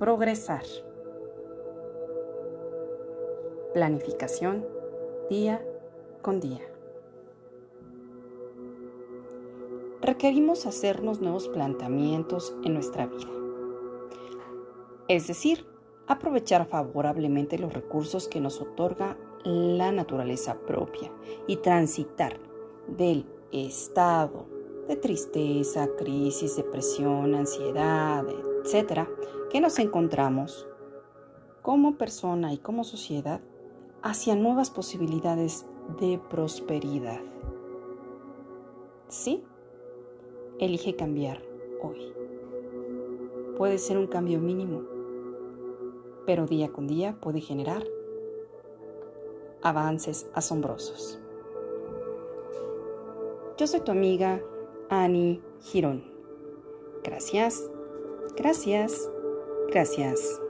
progresar. Planificación día con día. Requerimos hacernos nuevos planteamientos en nuestra vida. Es decir, aprovechar favorablemente los recursos que nos otorga la naturaleza propia y transitar del estado de tristeza, crisis, depresión, ansiedad, etcétera, que nos encontramos como persona y como sociedad hacia nuevas posibilidades de prosperidad. Sí, elige cambiar hoy. Puede ser un cambio mínimo, pero día con día puede generar avances asombrosos. Yo soy tu amiga Annie Girón. Gracias, gracias, gracias.